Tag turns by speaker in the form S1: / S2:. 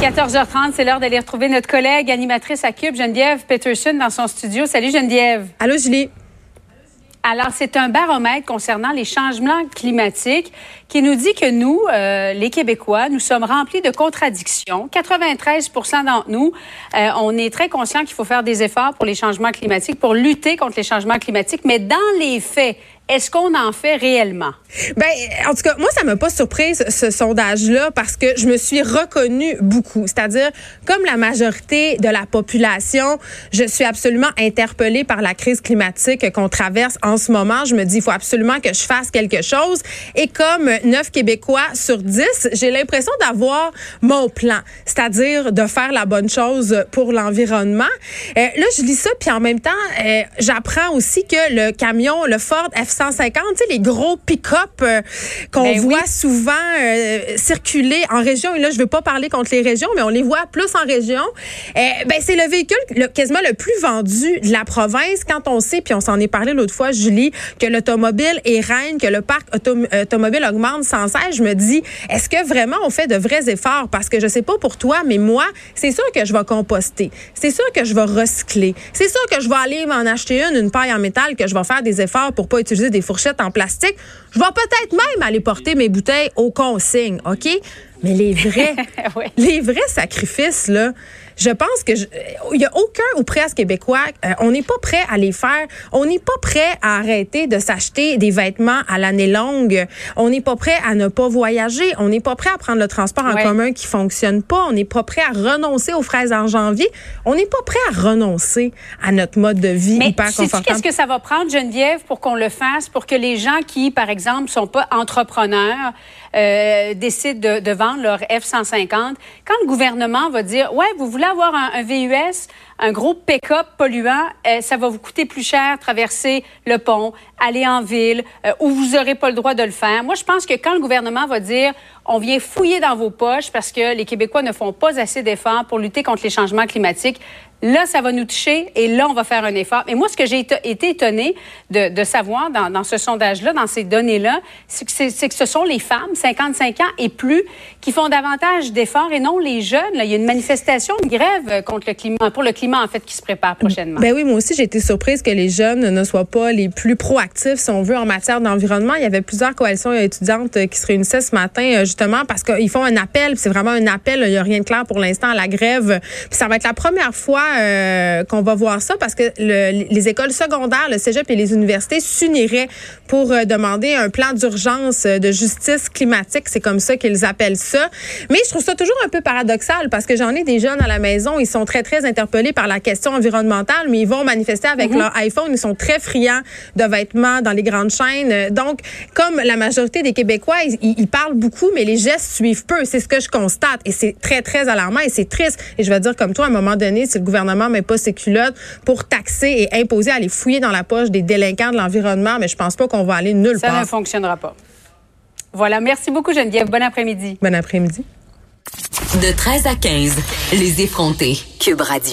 S1: 14h30, c'est l'heure d'aller retrouver notre collègue animatrice à Cube, Geneviève Peterson, dans son studio. Salut Geneviève.
S2: Allô Julie.
S1: Alors, c'est un baromètre concernant les changements climatiques qui nous dit que nous, euh, les Québécois, nous sommes remplis de contradictions. 93 d'entre nous, euh, on est très conscient qu'il faut faire des efforts pour les changements climatiques, pour lutter contre les changements climatiques, mais dans les faits, est-ce qu'on en fait réellement?
S2: Ben, en tout cas, moi, ça m'a pas surprise, ce sondage-là, parce que je me suis reconnue beaucoup. C'est-à-dire, comme la majorité de la population, je suis absolument interpellée par la crise climatique qu'on traverse en ce moment. Je me dis, il faut absolument que je fasse quelque chose. Et comme neuf Québécois sur 10, j'ai l'impression d'avoir mon plan. C'est-à-dire de faire la bonne chose pour l'environnement. Euh, là, je lis ça, puis en même temps, euh, j'apprends aussi que le camion, le Ford F 150, tu sais, les gros pick-up euh, qu'on
S1: Ben
S2: voit
S1: oui.
S2: souvent euh, circuler en région. Et là, je veux pas parler contre les régions, mais on les voit plus en région. Euh, ben, c'est le véhicule le- quasiment le plus vendu de la province quand on sait, puis on s'en est parlé l'autre fois, Julie, que l'automobile est reine, que le parc autom- automobile augmente sans cesse. Je me dis, est-ce que vraiment on fait de vrais efforts? Parce que je sais pas pour toi, mais moi, c'est sûr que je vais composter. C'est sûr que je vais recycler. C'est sûr que je vais aller m'en acheter une, une paille en métal, que je vais faire des efforts pour pas utiliser des fourchettes en plastique. Je vais peut-être même aller porter mes bouteilles aux consignes, OK? Mais les vrais,
S1: Oui.
S2: les vrais sacrifices, là, je pense que il y a aucun ou presque québécois, euh, on n'est pas prêt à les faire. On n'est pas prêt à arrêter de s'acheter des vêtements à l'année longue. On n'est pas prêt à ne pas voyager. On n'est pas prêt à prendre le transport en
S1: Ouais.
S2: commun qui fonctionne pas. On n'est pas prêt à renoncer aux fraises en janvier. On n'est pas prêt à renoncer à notre mode de vie
S1: Mais
S2: hyper confortable.
S1: qu'est-ce que ça va prendre, Geneviève, pour qu'on le fasse, pour que les gens qui, par exemple, sont pas entrepreneurs, euh, décident de, de vendre leur F-150, quand le gouvernement va dire, ouais, vous voulez avoir un, VUS, un gros pick-up polluant, euh, ça va vous coûter plus cher traverser le pont, aller en ville, euh, où vous n'aurez pas le droit de le faire. Moi, je pense que quand le gouvernement va dire, on vient fouiller dans vos poches parce que les Québécois ne font pas assez d'efforts pour lutter contre les changements climatiques, Là, ça va nous toucher et là, on va faire un effort. Mais moi, ce que j'ai été- étonnée de, savoir dans, ce sondage-là, dans ces données-là, c'est que, ce sont les femmes, 55 ans et plus, qui font davantage d'efforts et non les jeunes. Il y a une manifestation, une grève euh, contre le climat, pour le climat, en fait, qui se prépare prochainement.
S2: Ben oui, moi aussi, j'ai été surprise que les jeunes ne soient pas les plus proactifs, si on veut, en matière d'environnement. Il y avait plusieurs coalitions étudiantes euh, qui se réunissaient ce matin, euh, justement, parce qu'ils font un appel. C'est vraiment un appel. Il n'y a rien de clair pour l'instant à la grève. Puis ça va être la première fois euh, qu'on va voir ça, parce que le- les écoles secondaires, le cégep et les universités s'uniraient pour euh, demander un plan d'urgence euh, de justice climatique. C'est comme ça qu'ils appellent ça. Mais je trouve ça toujours un peu paradoxal, parce que j'en ai des jeunes à la maison, ils sont très, très interpellés par la question environnementale, mais ils vont manifester avec leur iPhone. Ils sont très friands de vêtements dans les grandes chaînes. Donc, comme la majorité des Québécois, ils, ils- ils parlent beaucoup, mais les gestes suivent peu. C'est ce que je constate. Et c'est très, très alarmant et c'est triste. Et je vais dire comme toi, à un moment donné, si le gouvernement met pas ses culottes pour taxer et imposer à aller fouiller dans la poche des délinquants de l'environnement, mais je pense pas qu'on va aller nulle
S1: ça
S2: part.
S1: ne fonctionnera pas. Voilà. Merci beaucoup, Geneviève. Bon après-midi.
S2: Bon après-midi.
S3: De 13 à 15, les effrontés. Cube Radio.